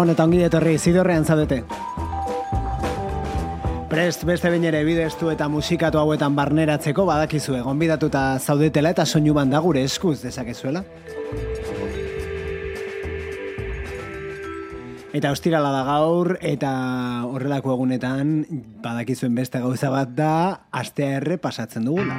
Gabon eta ongi etorri zidorrean zaudete. Prest beste bain ere bidestu eta musikatu hauetan barneratzeko badakizu egon bidatuta zaudetela eta soinu banda gure eskuz dezakezuela. Eta ostirala da gaur eta horrelako egunetan badakizuen beste gauza bat da astea erre pasatzen dugula.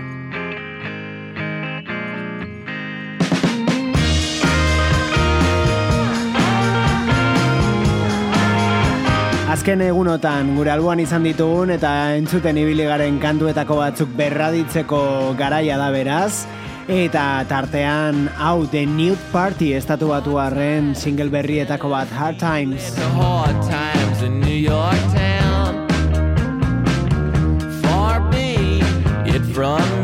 Azken egunotan gure alboan izan ditugun eta entzuten ibili garen kantuetako batzuk berraditzeko garaia da beraz. Eta tartean hau The Nude Party estatu batu arren single berrietako bat Hard Times. hard times in New York town. Far be it from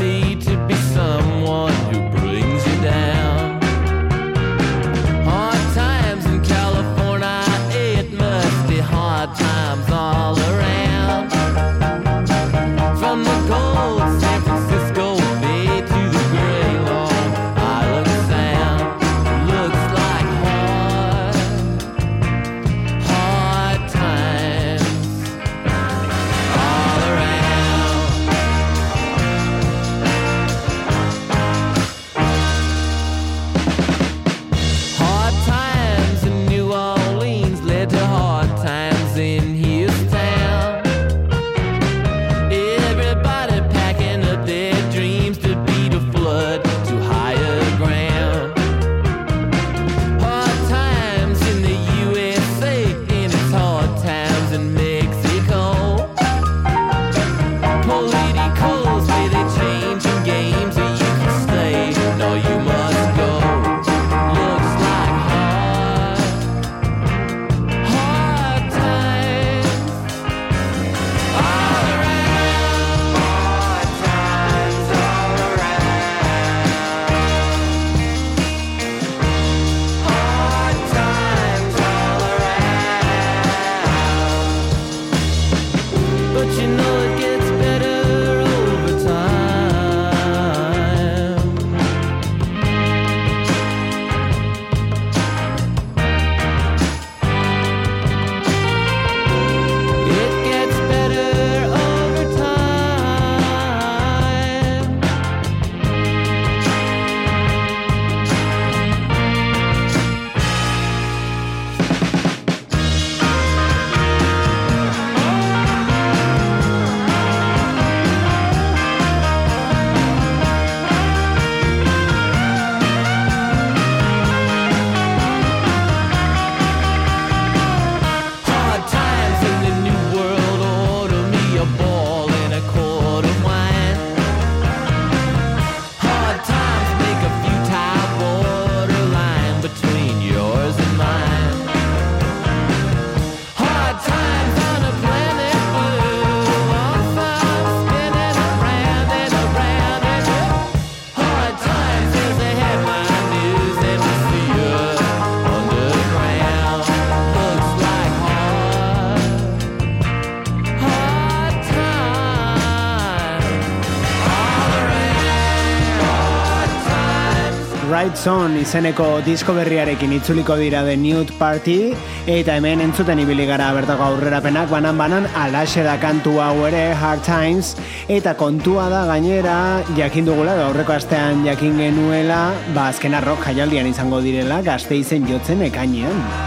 Zone izeneko disko berriarekin itzuliko dira The Nude Party eta hemen entzuten ibili gara bertako aurrerapenak banan-banan alaxe da kantu hau ere Hard Times eta kontua da gainera jakin dugula aurreko astean jakin genuela ba azkena rock jaialdian izango direla gazte izen jotzen ekainean.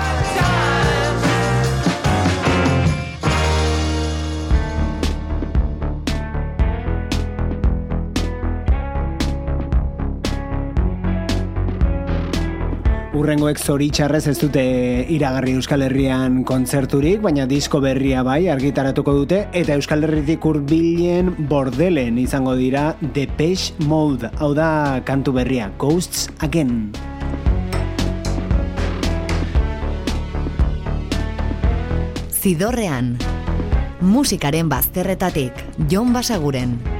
Urrengoek zoritxarrez ez dute iragarri Euskal Herrian kontzerturik, baina disko berria bai argitaratuko dute, eta Euskal Herritik urbilen bordelen izango dira Depeche Mode, hau da kantu berria, Ghosts Again. Zidorrean, musikaren bazterretatik, Jon Basaguren.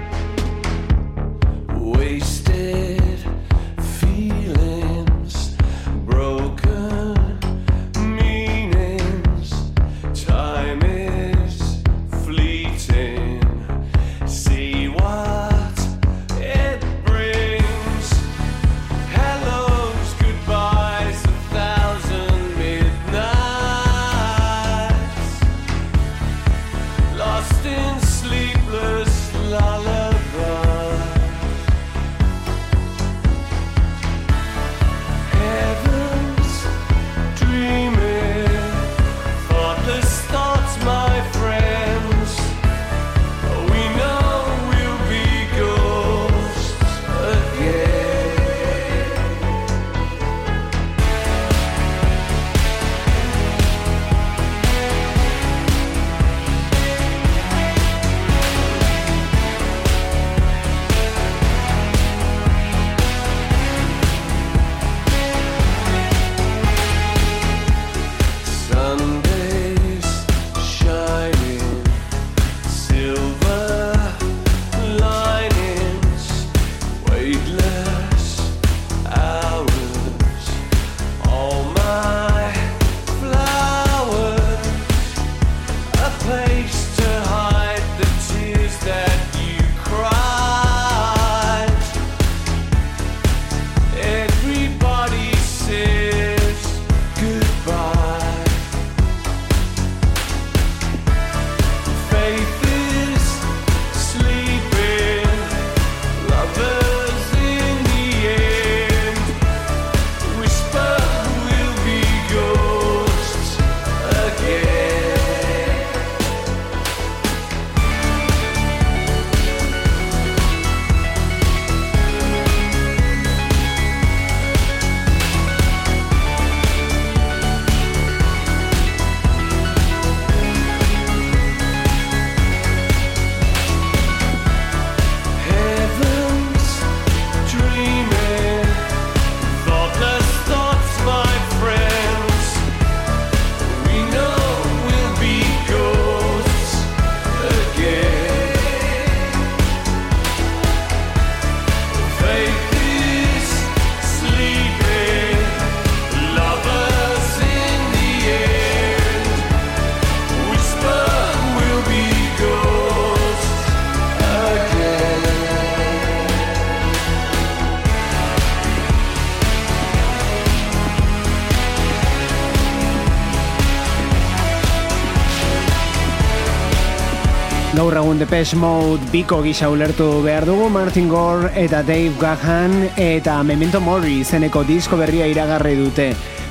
Gaur egun Depeche Mode biko gisa ulertu behar dugu Martin Gore eta Dave Gahan eta Memento Mori izeneko disko berria iragarri dute.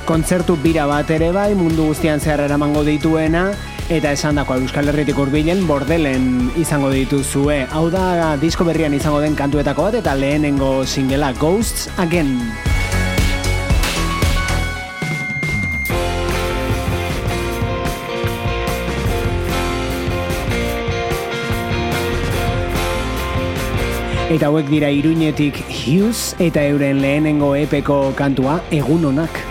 Kontzertu bira bat ere bai mundu guztian zehar eramango dituena eta esan dako Euskal Herritik urbilen bordelen izango dituzue. Hau da disko berrian izango den kantuetako bat eta lehenengo singela Ghosts Again. Eta hauek dira iruñetik Hughes eta euren lehenengo epeko kantua egun honak.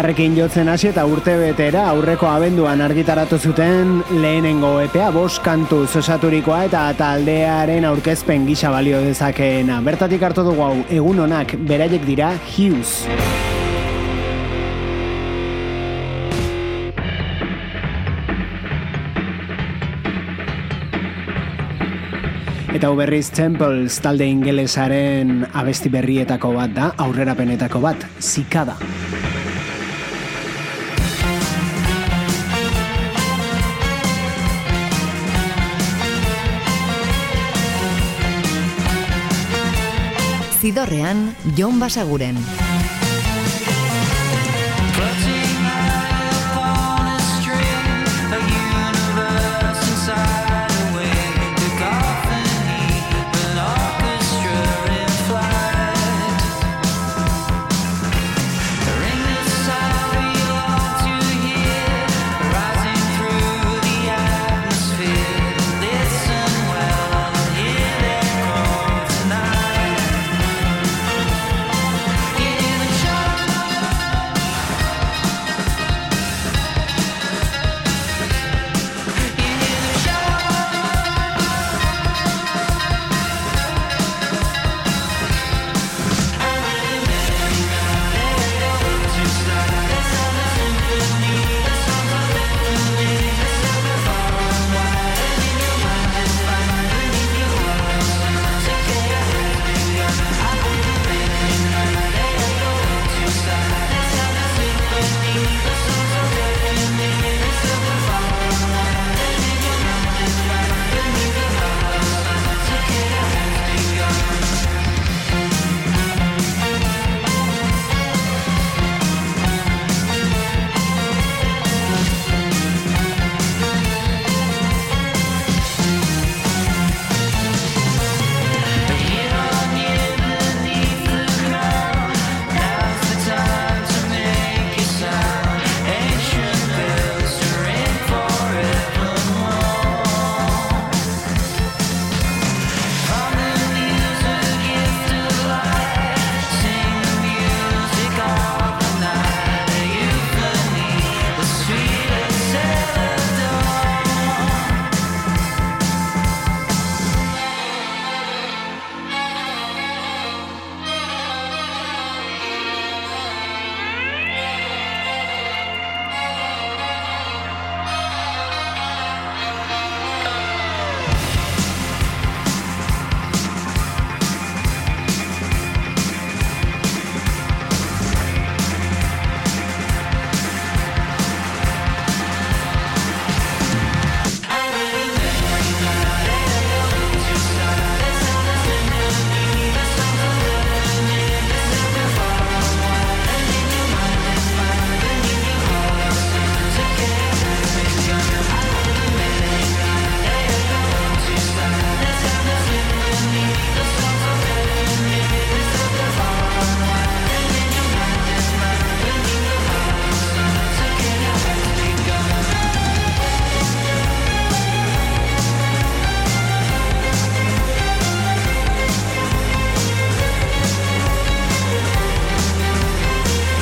Elkarrekin jotzen hasi eta urte betera aurreko abenduan argitaratu zuten lehenengo epea bost kantu zosaturikoa eta taldearen aurkezpen gisa balio dezakeena. Bertatik hartu dugu hau egun honak beraiek dira Hughes. Eta hau berriz Temples talde ingelesaren abesti berrietako bat da, aurrerapenetako bat, zikada. Zidorrean, Jon Basaguren.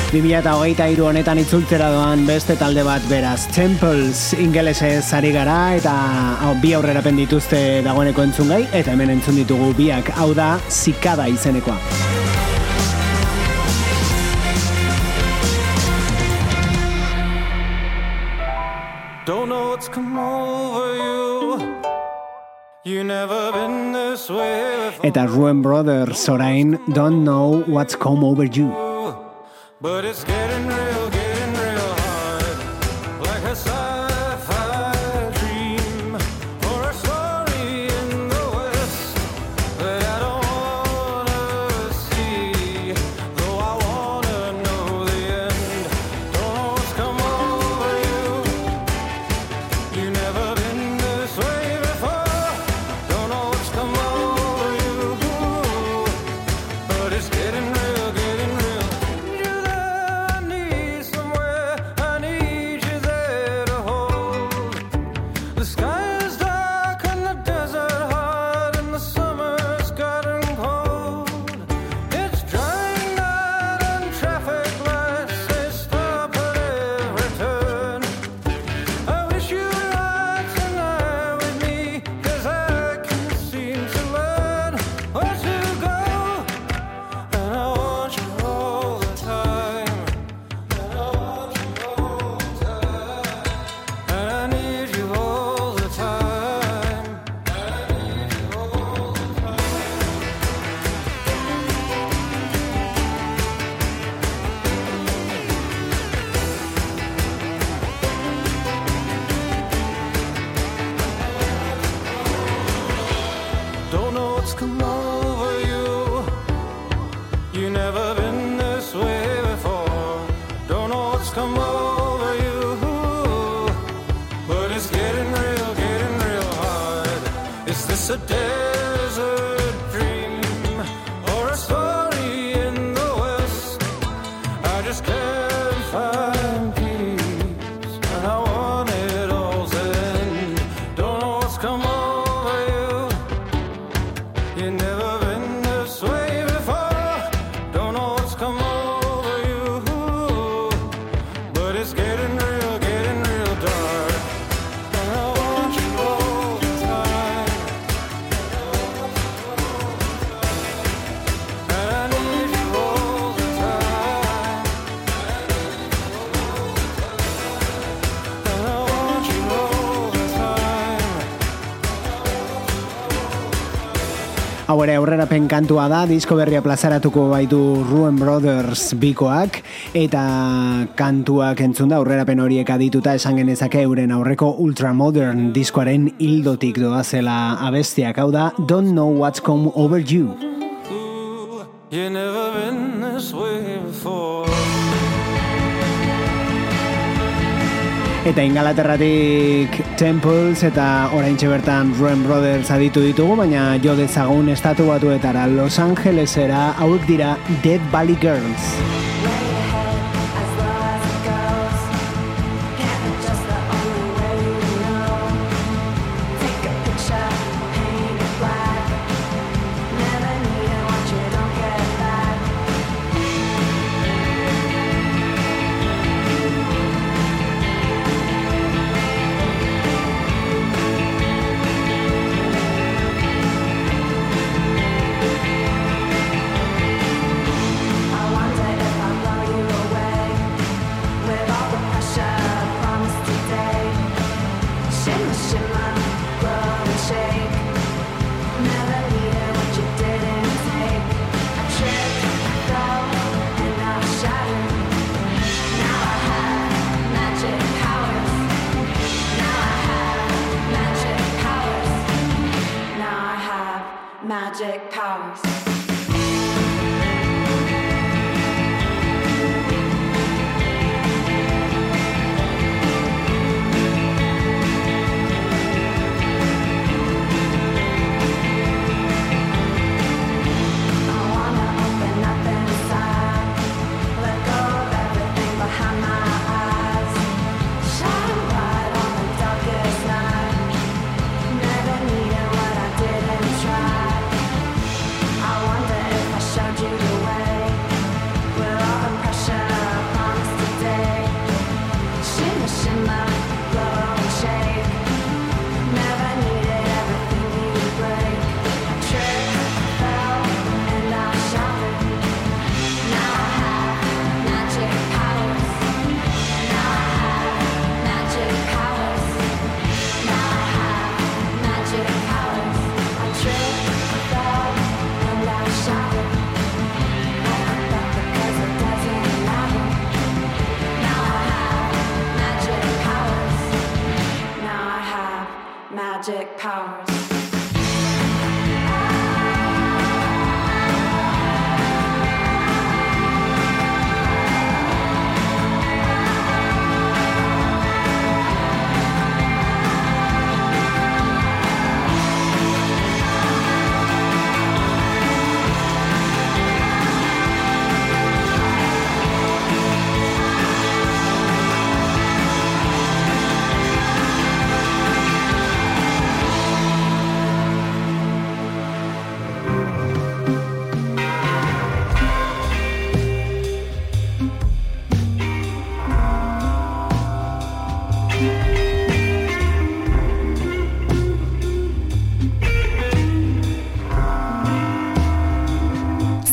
Bibia eta hogeita iru honetan itzultzera doan beste talde bat beraz. Temples ingelese zari gara eta hau, bi aurrera dituzte dagoeneko entzun gai, eta hemen entzun ditugu biak hau da zikada izenekoa. Don't know what's come over you. You never been this way before. Eta Ruin Brothers orain Don't Know What's Come Over You. But it's getting hau ere aurrerapen kantua da, disko berria plazaratuko baitu Ruben Brothers bikoak, eta kantuak entzunda aurrerapen horiek adituta esan genezake euren aurreko ultramodern diskoaren hildotik doazela abestiak, hau da Don't Know What's Come Over You. Ooh, you never been this way. Eta ingalaterratik Temples eta oraintxe bertan Ruin Brothers aditu ditugu, baina jo dezagun estatu batuetara Los Angelesera hauek dira Dead Valley Girls.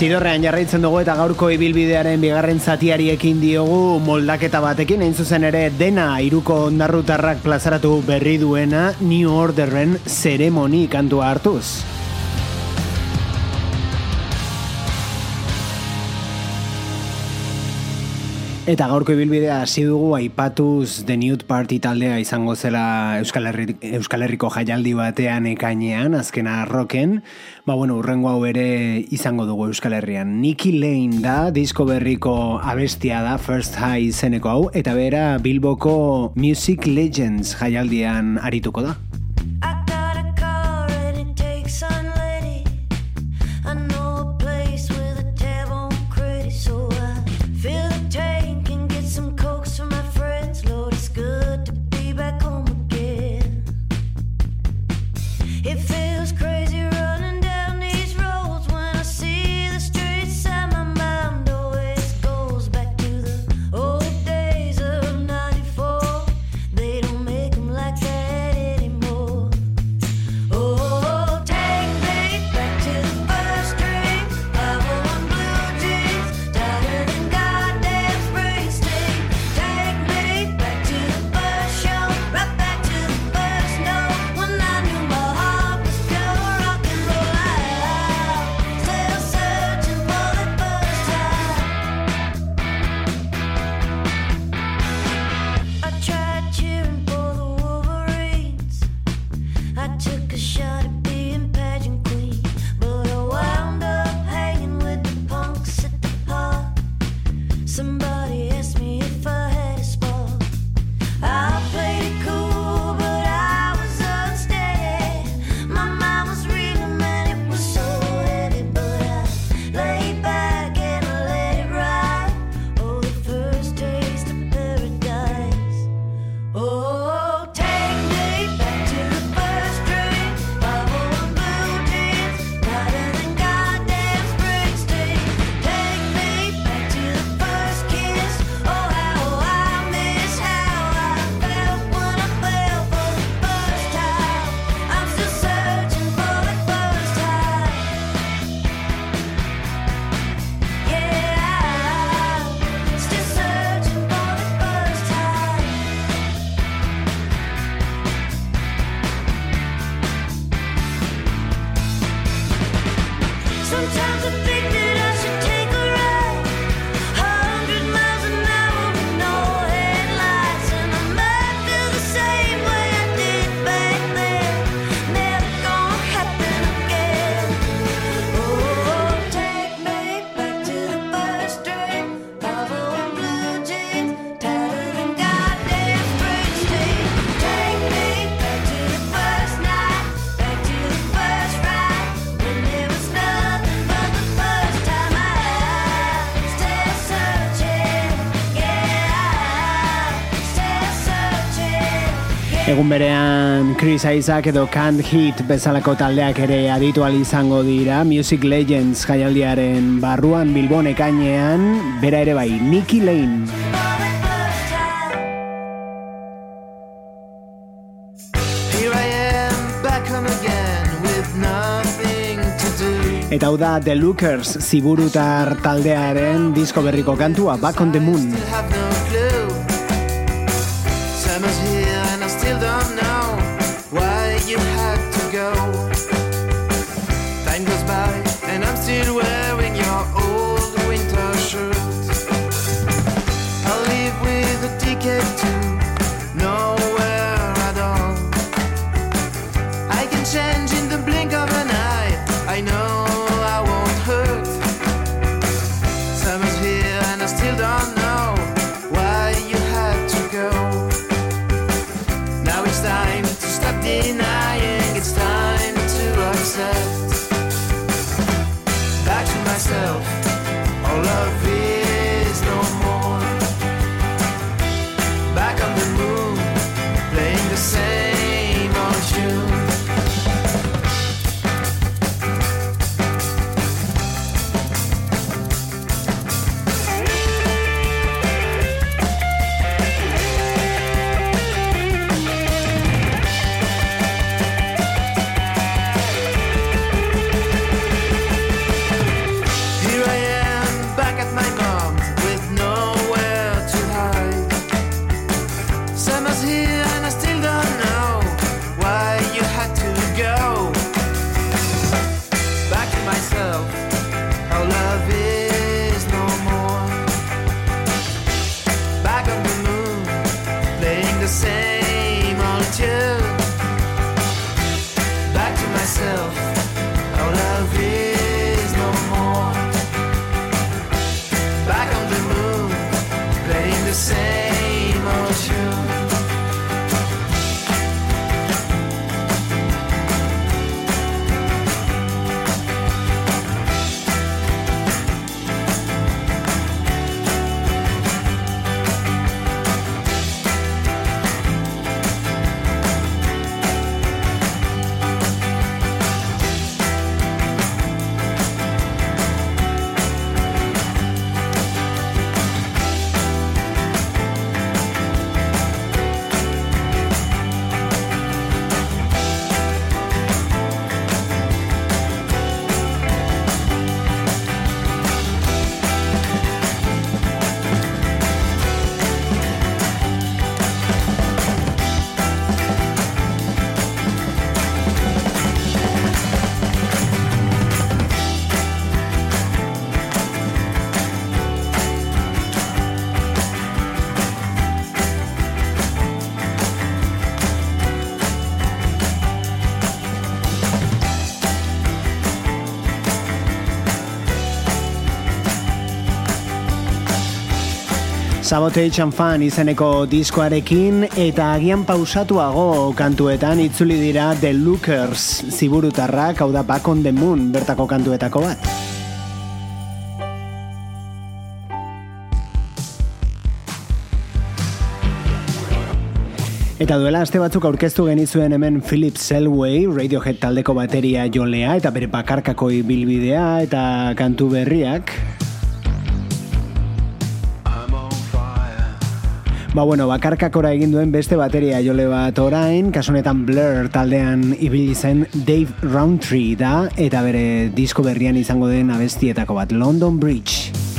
Zidorrean jarraitzen dugu eta gaurko ibilbidearen bigarren zatiari ekin diogu moldaketa batekin, hain zuzen ere dena iruko ondarrutarrak plazaratu berri duena New Orderen zeremoni kantua hartuz. Eta gaurko ibilbidea hasi dugu aipatuz The Newt Party taldea izango zela Euskal, Herri, Euskal Herriko jaialdi batean ekainean, azkena roken. Ba bueno, urrengo hau ere izango dugu Euskal Herrian. Nicky Lane da, disko berriko abestia da, First High izeneko hau, eta bera Bilboko Music Legends jaialdian arituko da. egun berean Chris Isaac edo Can't Hit bezalako taldeak ere aditu izango dira Music Legends jaialdiaren barruan Bilbon ekainean, bera ere bai, Nicky Lane. Eta hau da The Lookers ziburutar taldearen disko berriko kantua Back on the Moon. Sabotage and Fun izeneko diskoarekin eta agian pausatuago kantuetan itzuli dira The Lookers ziburutarrak, hau da Back on the Moon bertako kantuetako bat. Eta duela aste batzuk aurkeztu genizuen hemen Philip Selway, Radiohead taldeko bateria jolea eta bere bakarkako ibilbidea eta kantu berriak. Ba bueno, bakarkakora egin duen beste bateria jole bat orain, kasunetan Blur taldean ibili zen Dave Roundtree da, eta bere disko berrian izango den abestietako bat, London Bridge.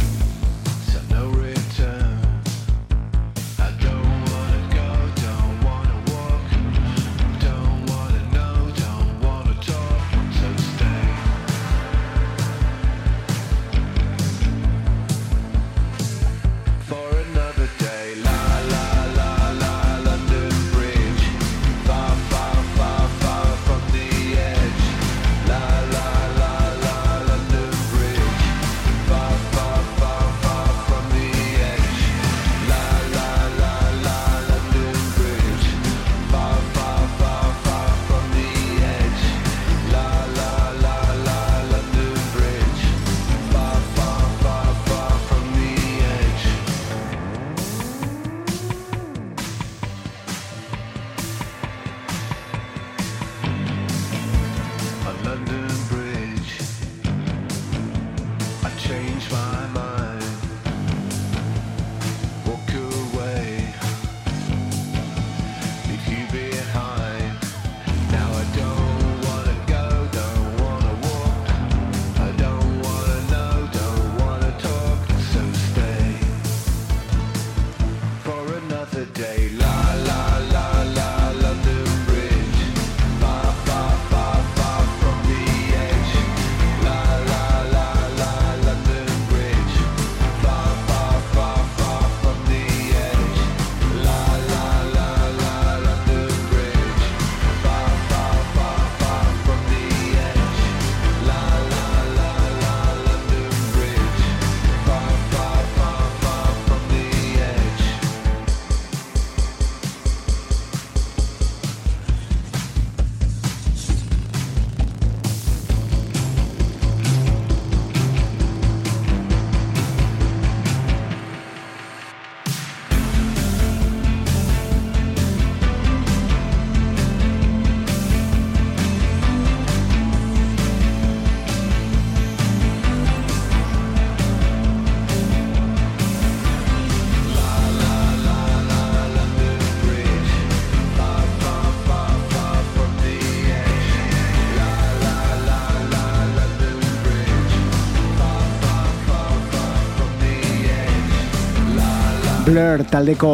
Blur taldeko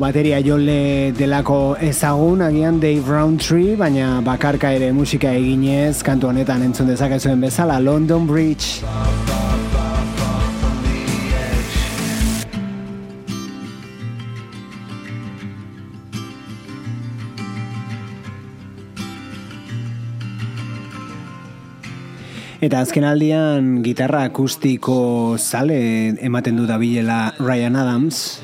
bateria jole delako ezagun, agian Dave Roundtree, baina bakarka ere musika eginez, kantu honetan entzun dezakezuen bezala, London Bridge. Eta azken aldian gitarra akustiko zale ematen du dabilela Ryan Adams.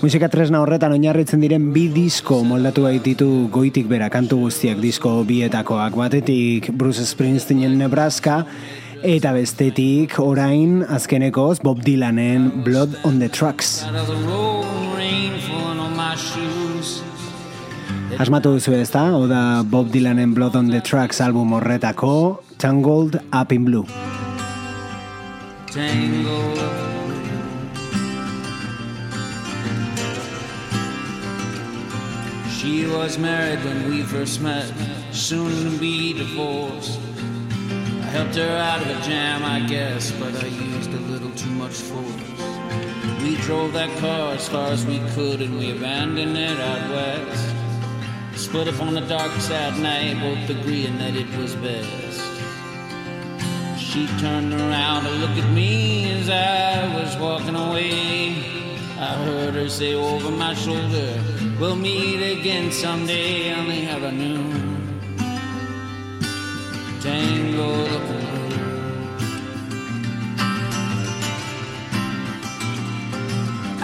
Musika tresna horretan oinarritzen diren bi disko moldatu baititu goitik bera kantu guztiak disko bietakoak batetik Bruce Springsteenen Nebraska eta bestetik orain azkenekoz Bob Dylanen Blood on the Trucks. Asmatu duzu ez da, hau da Bob Dylanen Blood on the Tracks album horretako Tangled Up in Blue. Tangled She was married when we first met, soon to be divorced. I helped her out of a jam, I guess, but I used a little too much force. We drove that car as far as we could and we abandoned it out west. Split up on the dark, sad night, both agreeing that it was best. She turned around to look at me as I was walking away. I heard her say over my shoulder, We'll meet again someday on the avenue. Tangled up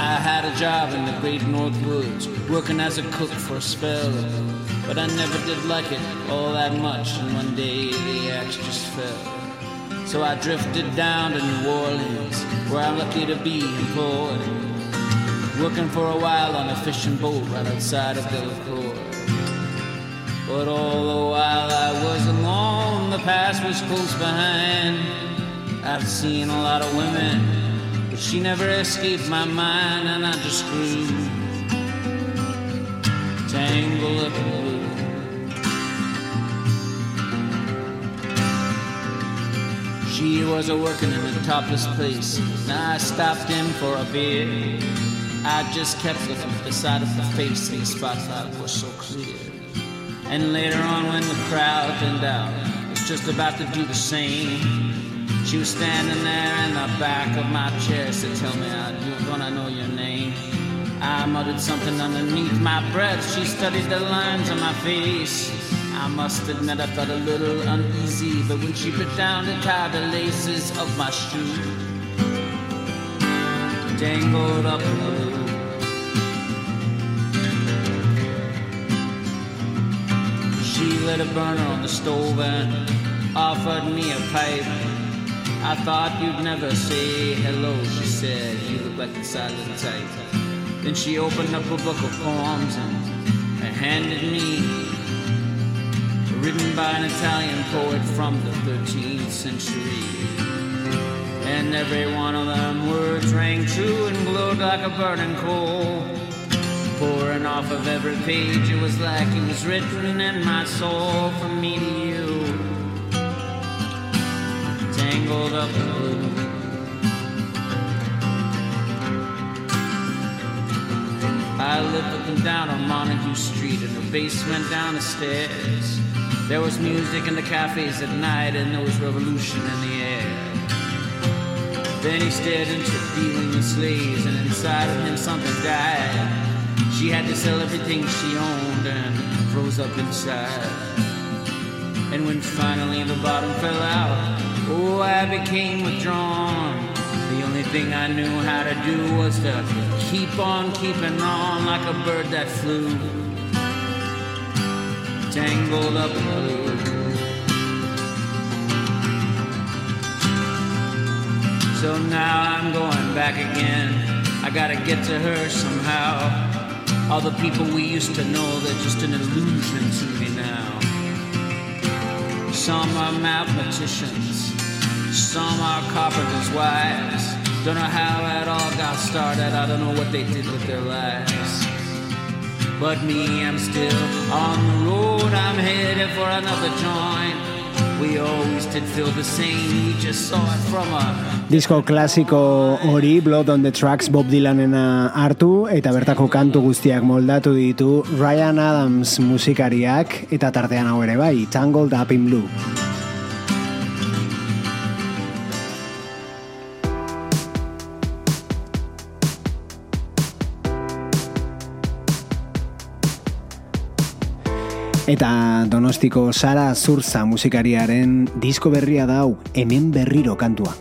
I had a job in the great North Woods, working as a cook for a spell. But I never did like it all that much, and one day the axe just fell. So I drifted down to New Orleans, where I'm lucky to be employed. Working for a while on a fishing boat right outside of Delacroix. But all the while I was alone, the past was close behind. I've seen a lot of women, she never escaped my mind, and I just grew tangled up in blue. She was a working in a topless place. Now I stopped in for a beer. I just kept looking at the side of her face, the spotlight was so clear. And later on, when the crowd thinned out, was just about to do the same. She was standing there in the back of my chair, said, "Tell me, I do gonna know your name." I muttered something underneath my breath. She studied the lines on my face. I must admit I felt a little uneasy, but when she put down to tie the laces of my shoe, tangled up in blue. She lit a burner on the stove and offered me a pipe. I thought you'd never say hello, she said. You look like the silent type. Then she opened up a book of poems and handed me, written by an Italian poet from the 13th century. And every one of them words rang true and glowed like a burning coal. Pouring off of every page, it was like it was written in my soul from me to you. Tangled up in blue. I lived up and down on Montague Street in the basement down the stairs. There was music in the cafes at night and there was revolution in the air. Then he stared into dealing in slaves and inside of him something died. She had to sell everything she owned and froze up inside. And when finally the bottom fell out, oh, I became withdrawn. The only thing I knew how to do was to keep on keeping on like a bird that flew. Tangled up in blue. So now I'm going back again. I gotta get to her somehow. All the people we used to know, they're just an illusion to me now. Some are mathematicians, some are carpenters' wives. Don't know how it all got started, I don't know what they did with their lives. But me, I'm still on the road, I'm headed for another joint. We always did feel the same, just saw it from a Disko klasiko hori Blood on the Tracks Bob Dylanena hartu eta bertako kantu guztiak moldatu ditu Ryan Adams musikariak eta tartean hau ere bai, Tangled Up in Blue. Eta Donostiko Sara Zurza musikariaren disko berria da hau, hemen berriro kantua.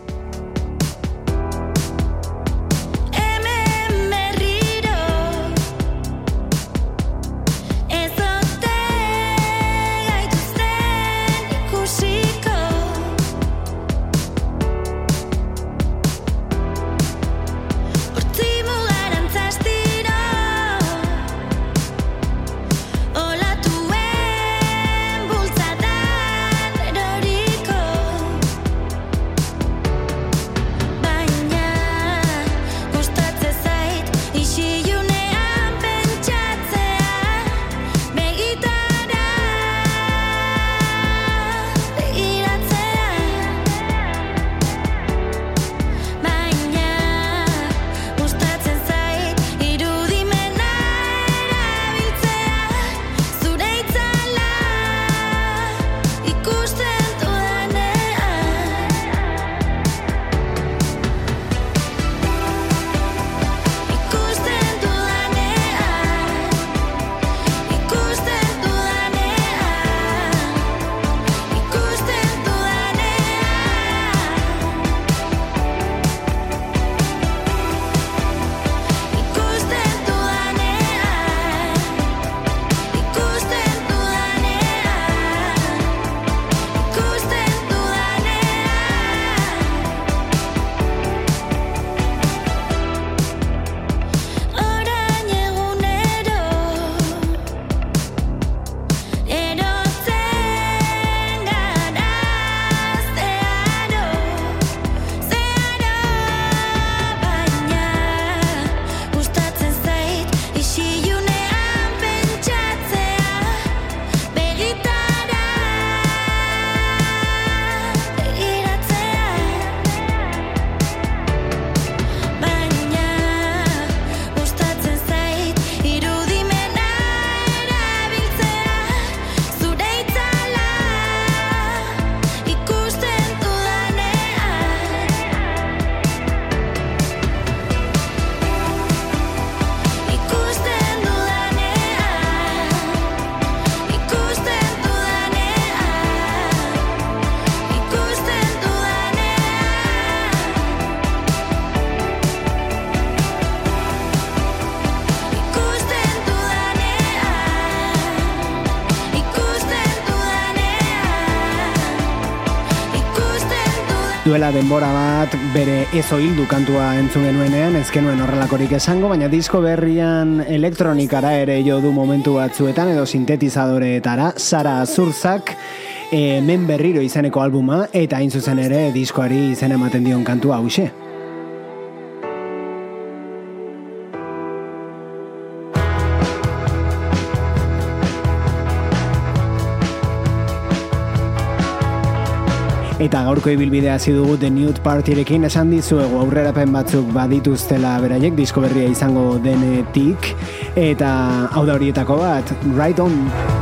duela denbora bat bere ezo hildu kantua entzun genuenean, ez genuen horrelakorik esango, baina disko berrian elektronikara ere jo du momentu batzuetan edo sintetizadoreetara, Sara Zurzak, e, eh, men berriro izeneko albuma, eta hain zuzen ere diskoari izen ematen dion kantua hause. Eta gaurko ibilbidea hasi dugu The Nude Partyrekin. Esan dizuegu aurrerapen batzuk badituztela beraiek disko berria izango denetik. Eta hau da horietako bat. Right On!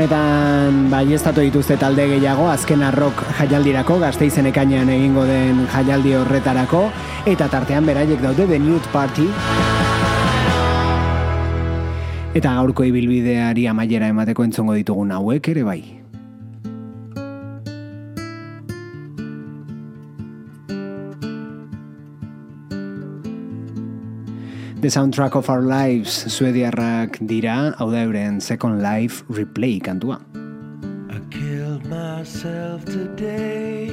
honetan baiestatu dituzte talde gehiago azken arrok jaialdirako gazteizen ekainean egingo den jaialdi horretarako eta tartean beraiek daude The Nude Party eta gaurko ibilbideari amaiera emateko entzongo ditugun hauek ere bai. The Soundtrack of Our Lives suediarrak dira, hau da euren Second Life Replay kantua. I killed myself today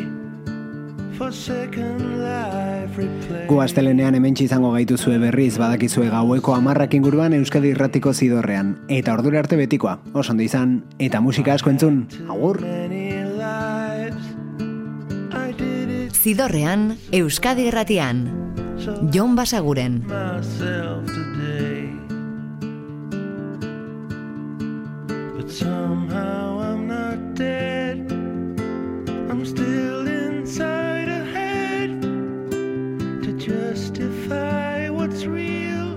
for second life replay. Gu astelenean hementsi izango gaituzue berriz badakizue gaueko amarrak inguruan Euskadi Irratiko zidorrean. Eta ordura arte betikoa, oso ondo izan, eta musika asko entzun, agur! Zidorrean, Euskadi Irratian. Jon Basaguren. somehow I'm not dead. I'm still inside a head to justify what's real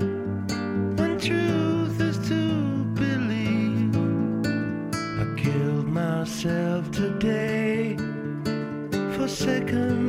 when truth is to believe. I killed myself today for second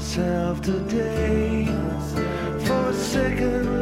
myself today. For a second